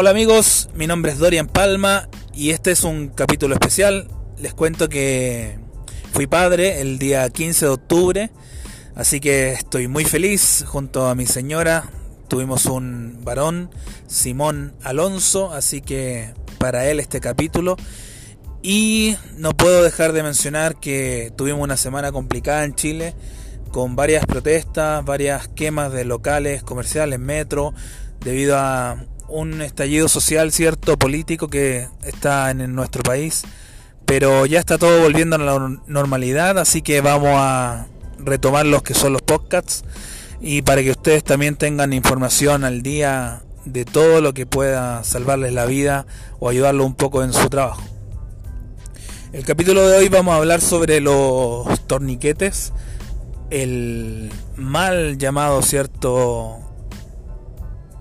Hola amigos, mi nombre es Dorian Palma y este es un capítulo especial. Les cuento que fui padre el día 15 de octubre, así que estoy muy feliz junto a mi señora. Tuvimos un varón, Simón Alonso, así que para él este capítulo. Y no puedo dejar de mencionar que tuvimos una semana complicada en Chile, con varias protestas, varias quemas de locales comerciales, metro, debido a un estallido social, cierto, político que está en nuestro país. Pero ya está todo volviendo a la normalidad, así que vamos a retomar los que son los podcasts y para que ustedes también tengan información al día de todo lo que pueda salvarles la vida o ayudarlo un poco en su trabajo. El capítulo de hoy vamos a hablar sobre los torniquetes, el mal llamado cierto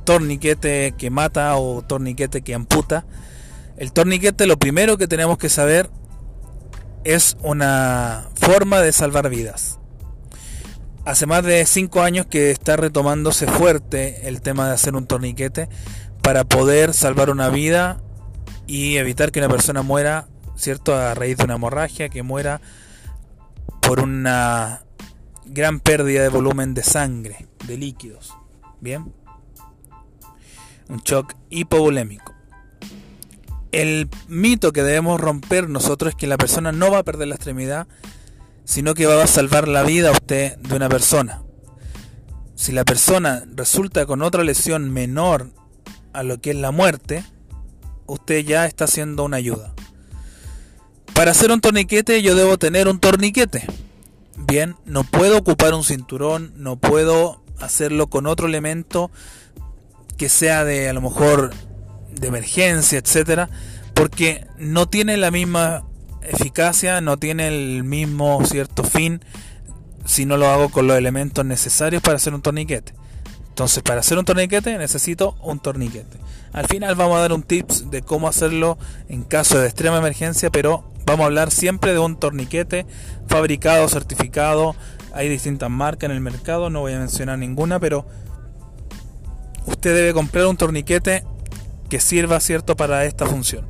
torniquete que mata o torniquete que amputa. El torniquete lo primero que tenemos que saber es una forma de salvar vidas. Hace más de 5 años que está retomándose fuerte el tema de hacer un torniquete para poder salvar una vida y evitar que una persona muera, ¿cierto? A raíz de una hemorragia, que muera por una gran pérdida de volumen de sangre, de líquidos. Bien un shock hipovolémico. El mito que debemos romper nosotros es que la persona no va a perder la extremidad, sino que va a salvar la vida a usted de una persona. Si la persona resulta con otra lesión menor a lo que es la muerte, usted ya está haciendo una ayuda. Para hacer un torniquete yo debo tener un torniquete. Bien, no puedo ocupar un cinturón, no puedo hacerlo con otro elemento que sea de a lo mejor de emergencia, etcétera, porque no tiene la misma eficacia, no tiene el mismo cierto fin si no lo hago con los elementos necesarios para hacer un torniquete. Entonces, para hacer un torniquete necesito un torniquete. Al final vamos a dar un tips de cómo hacerlo en caso de extrema emergencia, pero vamos a hablar siempre de un torniquete fabricado, certificado. Hay distintas marcas en el mercado, no voy a mencionar ninguna, pero usted debe comprar un torniquete que sirva cierto para esta función.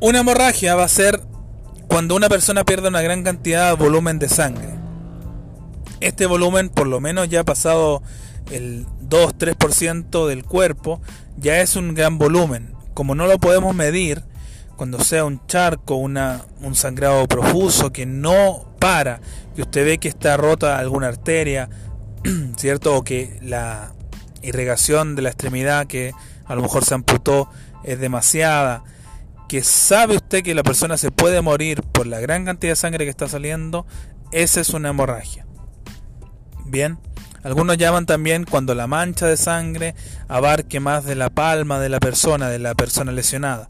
Una hemorragia va a ser cuando una persona pierde una gran cantidad de volumen de sangre. Este volumen, por lo menos ya ha pasado el 2-3% del cuerpo, ya es un gran volumen. Como no lo podemos medir, cuando sea un charco, una, un sangrado profuso que no para, que usted ve que está rota alguna arteria, ¿cierto? O que la irrigación de la extremidad que a lo mejor se amputó es demasiada, que sabe usted que la persona se puede morir por la gran cantidad de sangre que está saliendo, esa es una hemorragia. Bien, algunos llaman también cuando la mancha de sangre abarque más de la palma de la persona, de la persona lesionada.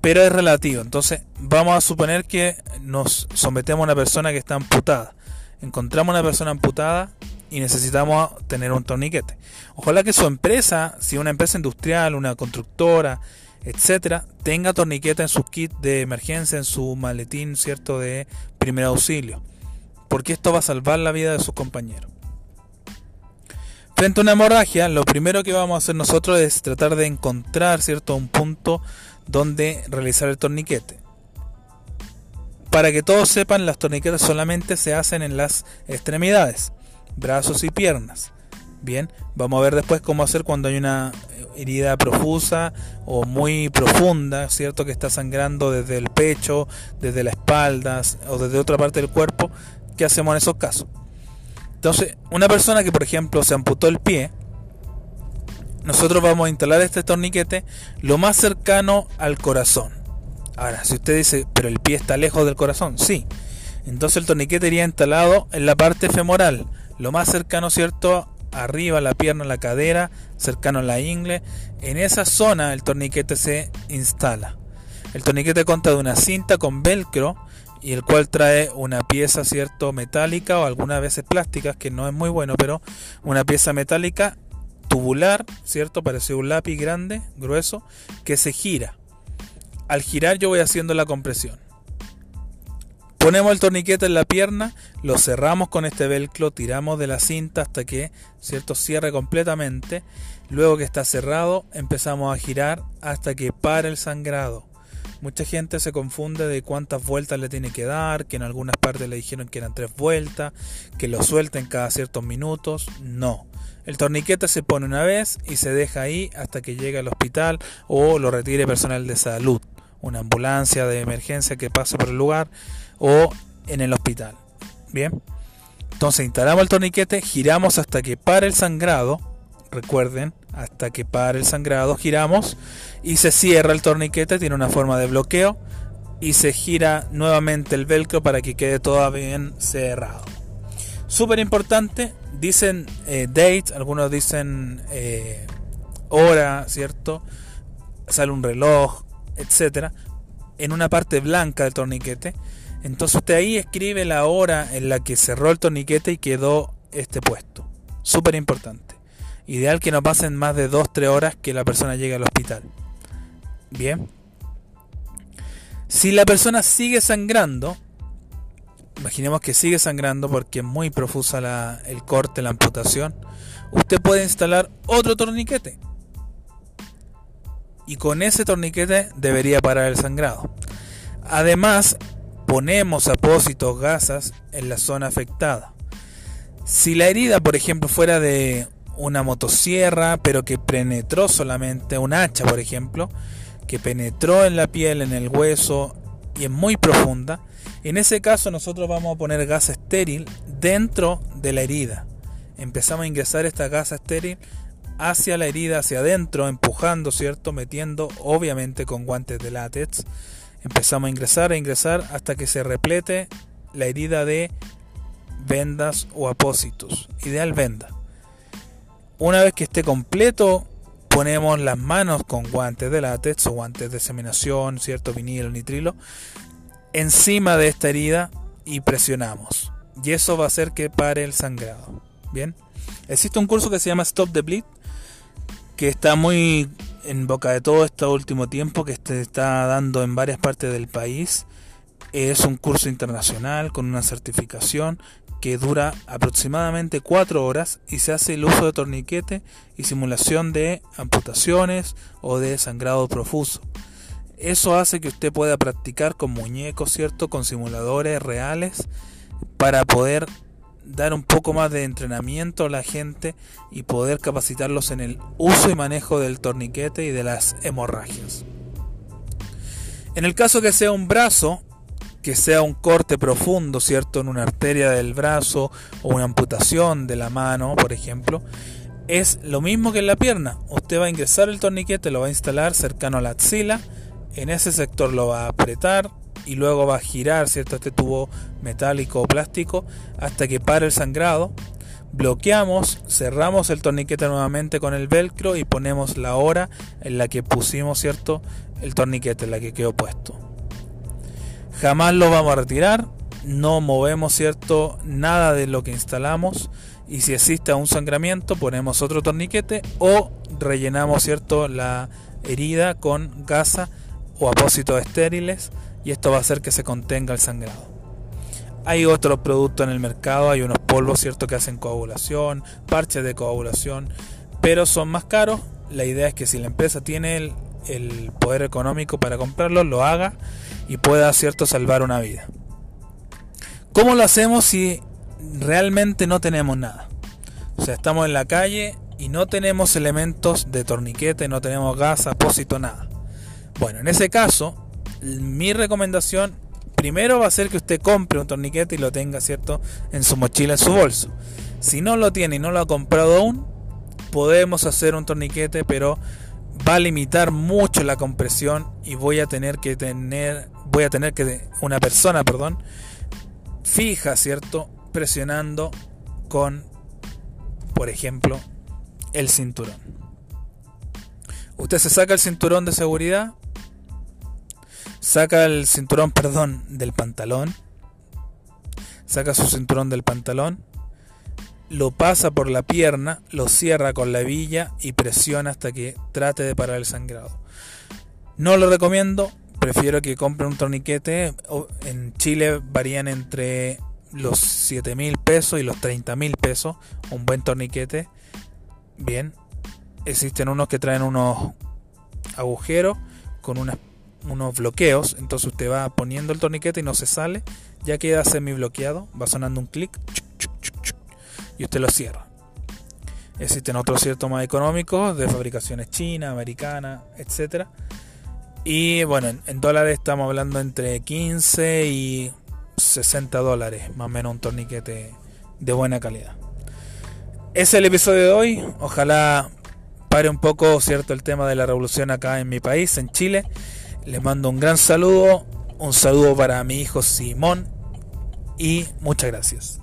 Pero es relativo, entonces vamos a suponer que nos sometemos a una persona que está amputada. Encontramos una persona amputada, y necesitamos tener un torniquete. Ojalá que su empresa, si una empresa industrial, una constructora, etcétera, tenga torniquete en su kit de emergencia, en su maletín, cierto, de primer auxilio, porque esto va a salvar la vida de sus compañeros. Frente a una hemorragia, lo primero que vamos a hacer nosotros es tratar de encontrar, cierto, un punto donde realizar el torniquete. Para que todos sepan, las torniquetes solamente se hacen en las extremidades brazos y piernas. Bien, vamos a ver después cómo hacer cuando hay una herida profusa o muy profunda, ¿cierto? Que está sangrando desde el pecho, desde la espalda o desde otra parte del cuerpo. ¿Qué hacemos en esos casos? Entonces, una persona que por ejemplo se amputó el pie, nosotros vamos a instalar este torniquete lo más cercano al corazón. Ahora, si usted dice, pero el pie está lejos del corazón, sí. Entonces el torniquete iría instalado en la parte femoral, lo más cercano, ¿cierto? Arriba, la pierna, la cadera, cercano a la ingle. En esa zona el torniquete se instala. El torniquete consta de una cinta con velcro y el cual trae una pieza, ¿cierto? Metálica o algunas veces plásticas, que no es muy bueno, pero una pieza metálica tubular, ¿cierto? Parece un lápiz grande, grueso, que se gira. Al girar yo voy haciendo la compresión. Ponemos el torniquete en la pierna, lo cerramos con este velcro, tiramos de la cinta hasta que, ¿cierto?, cierre completamente. Luego que está cerrado, empezamos a girar hasta que pare el sangrado. Mucha gente se confunde de cuántas vueltas le tiene que dar, que en algunas partes le dijeron que eran tres vueltas, que lo suelten cada ciertos minutos. No. El torniquete se pone una vez y se deja ahí hasta que llegue al hospital o lo retire personal de salud, una ambulancia de emergencia que pase por el lugar o en el hospital. Bien. Entonces instalamos el torniquete, giramos hasta que pare el sangrado. Recuerden, hasta que pare el sangrado, giramos y se cierra el torniquete, tiene una forma de bloqueo y se gira nuevamente el velcro para que quede todo bien cerrado. Súper importante, dicen eh, date, algunos dicen eh, hora, ¿cierto? Sale un reloj, etcétera, en una parte blanca del torniquete entonces usted ahí escribe la hora en la que cerró el torniquete y quedó este puesto. Súper importante. Ideal que no pasen más de 2-3 horas que la persona llegue al hospital. Bien. Si la persona sigue sangrando, imaginemos que sigue sangrando porque es muy profusa el corte, la amputación, usted puede instalar otro torniquete. Y con ese torniquete debería parar el sangrado. Además, ponemos apósitos gasas en la zona afectada. Si la herida, por ejemplo, fuera de una motosierra, pero que penetró solamente un hacha, por ejemplo, que penetró en la piel, en el hueso y es muy profunda, en ese caso nosotros vamos a poner gasa estéril dentro de la herida. Empezamos a ingresar esta gasa estéril hacia la herida, hacia adentro, empujando, ¿cierto? Metiendo, obviamente, con guantes de látex Empezamos a ingresar, a ingresar hasta que se replete la herida de vendas o apósitos. Ideal venda. Una vez que esté completo, ponemos las manos con guantes de látex o guantes de seminación, cierto vinilo, nitrilo, encima de esta herida y presionamos. Y eso va a hacer que pare el sangrado. Bien. Existe un curso que se llama Stop the Bleed, que está muy en boca de todo este último tiempo que se está dando en varias partes del país. Es un curso internacional con una certificación que dura aproximadamente 4 horas y se hace el uso de torniquete y simulación de amputaciones o de sangrado profuso. Eso hace que usted pueda practicar con muñecos, ¿cierto? Con simuladores reales para poder dar un poco más de entrenamiento a la gente y poder capacitarlos en el uso y manejo del torniquete y de las hemorragias. En el caso que sea un brazo, que sea un corte profundo, ¿cierto? En una arteria del brazo o una amputación de la mano, por ejemplo, es lo mismo que en la pierna. Usted va a ingresar el torniquete, lo va a instalar cercano a la axila, en ese sector lo va a apretar, y luego va a girar ¿cierto? este tubo metálico o plástico hasta que pare el sangrado. Bloqueamos, cerramos el torniquete nuevamente con el velcro y ponemos la hora en la que pusimos ¿cierto? el torniquete, en la que quedó puesto. Jamás lo vamos a retirar, no movemos cierto nada de lo que instalamos y si existe un sangramiento ponemos otro torniquete o rellenamos cierto la herida con gasa o apósitos estériles y esto va a hacer que se contenga el sangrado. Hay otros productos en el mercado, hay unos polvos cierto que hacen coagulación, parches de coagulación, pero son más caros. La idea es que si la empresa tiene el, poder económico para comprarlo, lo haga y pueda cierto salvar una vida. ¿Cómo lo hacemos si realmente no tenemos nada? O sea, estamos en la calle y no tenemos elementos de torniquete, no tenemos gas, apósito, nada. Bueno, en ese caso, mi recomendación primero va a ser que usted compre un torniquete y lo tenga, ¿cierto?, en su mochila, en su bolso. Si no lo tiene y no lo ha comprado aún, podemos hacer un torniquete, pero va a limitar mucho la compresión y voy a tener que tener, voy a tener que, una persona, perdón, fija, ¿cierto?, presionando con, por ejemplo, el cinturón. Usted se saca el cinturón de seguridad, saca el cinturón, perdón, del pantalón, saca su cinturón del pantalón, lo pasa por la pierna, lo cierra con la hebilla y presiona hasta que trate de parar el sangrado. No lo recomiendo prefiero que compren un torniquete. En Chile varían entre los 7 mil pesos y los 30 mil pesos. Un buen torniquete. Bien. Existen unos que traen unos agujeros con unos bloqueos. Entonces usted va poniendo el torniquete y no se sale. Ya queda semi bloqueado. Va sonando un clic. Y usted lo cierra. Existen otros ciertos más económicos de fabricaciones china, americana, etcétera. Y bueno, en, dólares estamos hablando entre 15 y 60 dólares, más o menos un torniquete de buena calidad. Es el episodio de hoy. Ojalá pare un poco, cierto, el tema de la revolución acá en mi país, en Chile. Les mando un gran saludo, un saludo para mi hijo Simón y muchas gracias.